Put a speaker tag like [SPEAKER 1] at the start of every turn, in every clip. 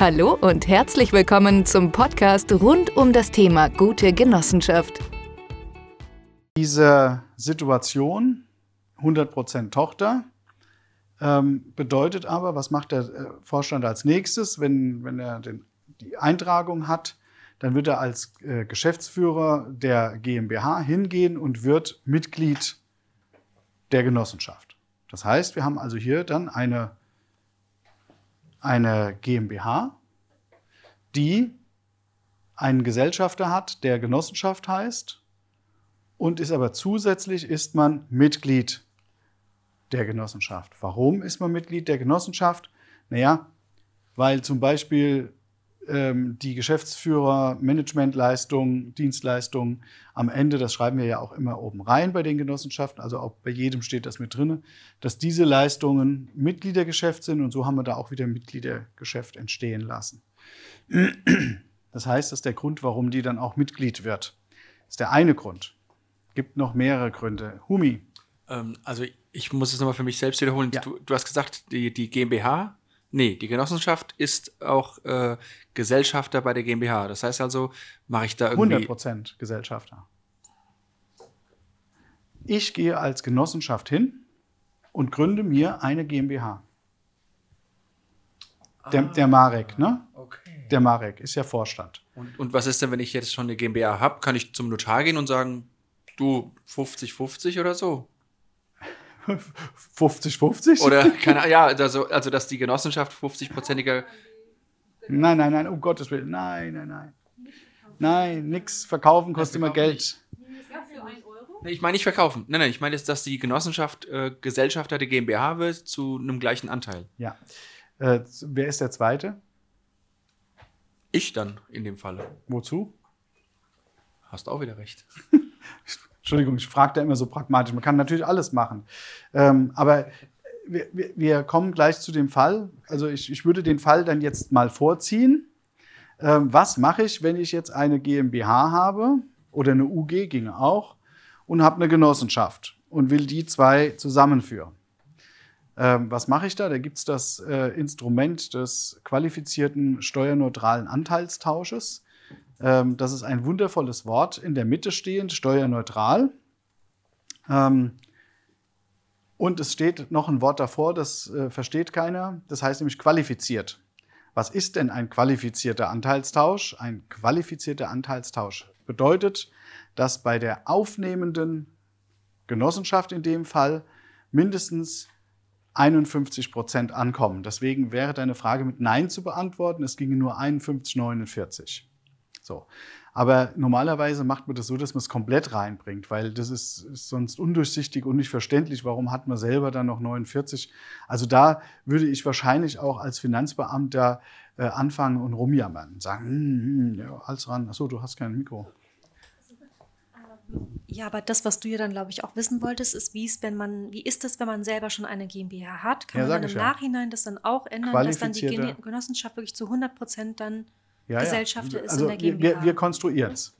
[SPEAKER 1] Hallo und herzlich willkommen zum Podcast rund um das Thema gute Genossenschaft.
[SPEAKER 2] Diese Situation, 100% Tochter, ähm, bedeutet aber, was macht der äh, Vorstand als nächstes, wenn, wenn er den, die Eintragung hat? Dann wird er als äh, Geschäftsführer der GmbH hingehen und wird Mitglied der Genossenschaft. Das heißt, wir haben also hier dann eine, eine GmbH, die einen Gesellschafter hat, der Genossenschaft heißt, und ist aber zusätzlich ist man Mitglied der Genossenschaft. Warum ist man Mitglied der Genossenschaft? Naja, weil zum Beispiel ähm, die Geschäftsführer Managementleistungen, Dienstleistungen am Ende, das schreiben wir ja auch immer oben rein bei den Genossenschaften, also auch bei jedem steht das mit drin, dass diese Leistungen Mitgliedergeschäft sind und so haben wir da auch wieder Mitgliedergeschäft entstehen lassen. Das heißt, das ist der Grund, warum die dann auch Mitglied wird. Das ist der eine Grund. Gibt noch mehrere Gründe. Humi.
[SPEAKER 3] Ähm, also ich muss es nochmal für mich selbst wiederholen. Ja. Du, du, hast gesagt, die, die GmbH, nee, die Genossenschaft ist auch äh, Gesellschafter bei der GmbH. Das heißt also, mache ich da irgendwie...
[SPEAKER 2] 100 Prozent Gesellschafter. Ich gehe als Genossenschaft hin und gründe mir eine GmbH. Der, der Marek, ne? Okay. Der Marek ist ja Vorstand.
[SPEAKER 3] Und, und was ist denn, wenn ich jetzt schon eine GmbH habe? Kann ich zum Notar gehen und sagen, du 50-50 oder so?
[SPEAKER 2] 50-50?
[SPEAKER 3] Oder, keine ja, also, also dass die Genossenschaft 50-prozentiger.
[SPEAKER 2] Nein, nein, nein, um Gottes Willen. Nein, nein, nein. Nein, nix. Verkaufen kostet immer Geld.
[SPEAKER 3] Nee, ich meine nicht verkaufen. Nein, nein, ich meine, dass die Genossenschaft äh, Gesellschafter der GmbH wird zu einem gleichen Anteil.
[SPEAKER 2] Ja. Äh, wer ist der Zweite?
[SPEAKER 3] Ich dann in dem Falle.
[SPEAKER 2] Wozu?
[SPEAKER 3] Hast auch wieder recht.
[SPEAKER 2] Entschuldigung, ich frage da immer so pragmatisch. Man kann natürlich alles machen. Ähm, aber wir, wir, kommen gleich zu dem Fall. Also ich, ich würde den Fall dann jetzt mal vorziehen. Ähm, was mache ich, wenn ich jetzt eine GmbH habe oder eine UG ginge auch und habe eine Genossenschaft und will die zwei zusammenführen? Ähm, was mache ich da? Da gibt es das äh, Instrument des qualifizierten steuerneutralen Anteilstausches. Ähm, das ist ein wundervolles Wort, in der Mitte stehend, steuerneutral. Ähm, und es steht noch ein Wort davor, das äh, versteht keiner, das heißt nämlich qualifiziert. Was ist denn ein qualifizierter Anteilstausch? Ein qualifizierter Anteilstausch bedeutet, dass bei der aufnehmenden Genossenschaft in dem Fall mindestens 51 Prozent ankommen. Deswegen wäre deine Frage mit Nein zu beantworten. Es ginge nur 51, 49. So. Aber normalerweise macht man das so, dass man es komplett reinbringt, weil das ist, ist, sonst undurchsichtig und nicht verständlich. Warum hat man selber dann noch 49? Also da würde ich wahrscheinlich auch als Finanzbeamter äh, anfangen und rumjammern und sagen, hm, hm, ja, alles ran. Achso, du hast kein Mikro.
[SPEAKER 4] Ja, aber das, was du ja dann, glaube ich, auch wissen wolltest, ist, wie ist, wenn man, wie ist das, wenn man selber schon eine GmbH hat? Kann ja, man dann im Nachhinein das dann auch ändern, dass dann die Genossenschaft wirklich zu 100 Prozent dann ja, Gesellschaft ja. ist
[SPEAKER 2] also
[SPEAKER 4] in der GmbH.
[SPEAKER 2] Wir, wir konstruieren es.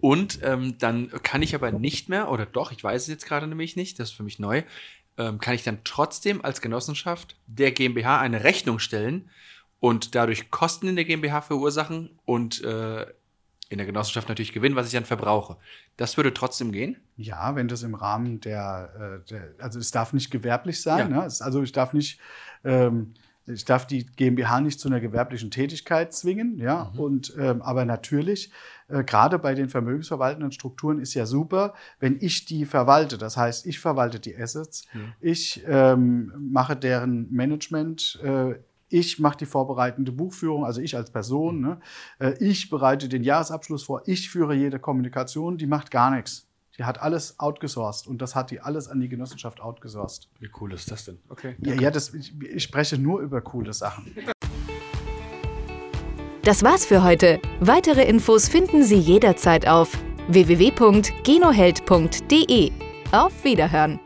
[SPEAKER 3] Und ähm, dann kann ich aber nicht mehr, oder doch, ich weiß es jetzt gerade nämlich nicht, das ist für mich neu, ähm, kann ich dann trotzdem als Genossenschaft der GmbH eine Rechnung stellen und dadurch Kosten in der GmbH verursachen und äh, in der Genossenschaft natürlich gewinnen, was ich dann verbrauche. Das würde trotzdem gehen?
[SPEAKER 2] Ja, wenn das im Rahmen der, äh, der also es darf nicht gewerblich sein. Ja. Ne? also ich darf nicht ähm, ich darf die GmbH nicht zu einer gewerblichen Tätigkeit zwingen, ja. Mhm. Und ähm, aber natürlich, äh, gerade bei den vermögensverwaltenden Strukturen ist ja super, wenn ich die verwalte. Das heißt, ich verwalte die Assets, mhm. ich ähm, mache deren Management. Äh, ich mache die vorbereitende Buchführung, also ich als Person. Mhm. Ne? Äh, ich bereite den Jahresabschluss vor. Ich führe jede Kommunikation. Die macht gar nichts. Die hat alles outgesourced und das hat die alles an die Genossenschaft outgesourced.
[SPEAKER 3] Wie cool ist das denn?
[SPEAKER 2] Okay. Ja, ja das, ich, ich spreche nur über coole Sachen.
[SPEAKER 1] Das war's für heute. Weitere Infos finden Sie jederzeit auf www.genoheld.de. Auf Wiederhören!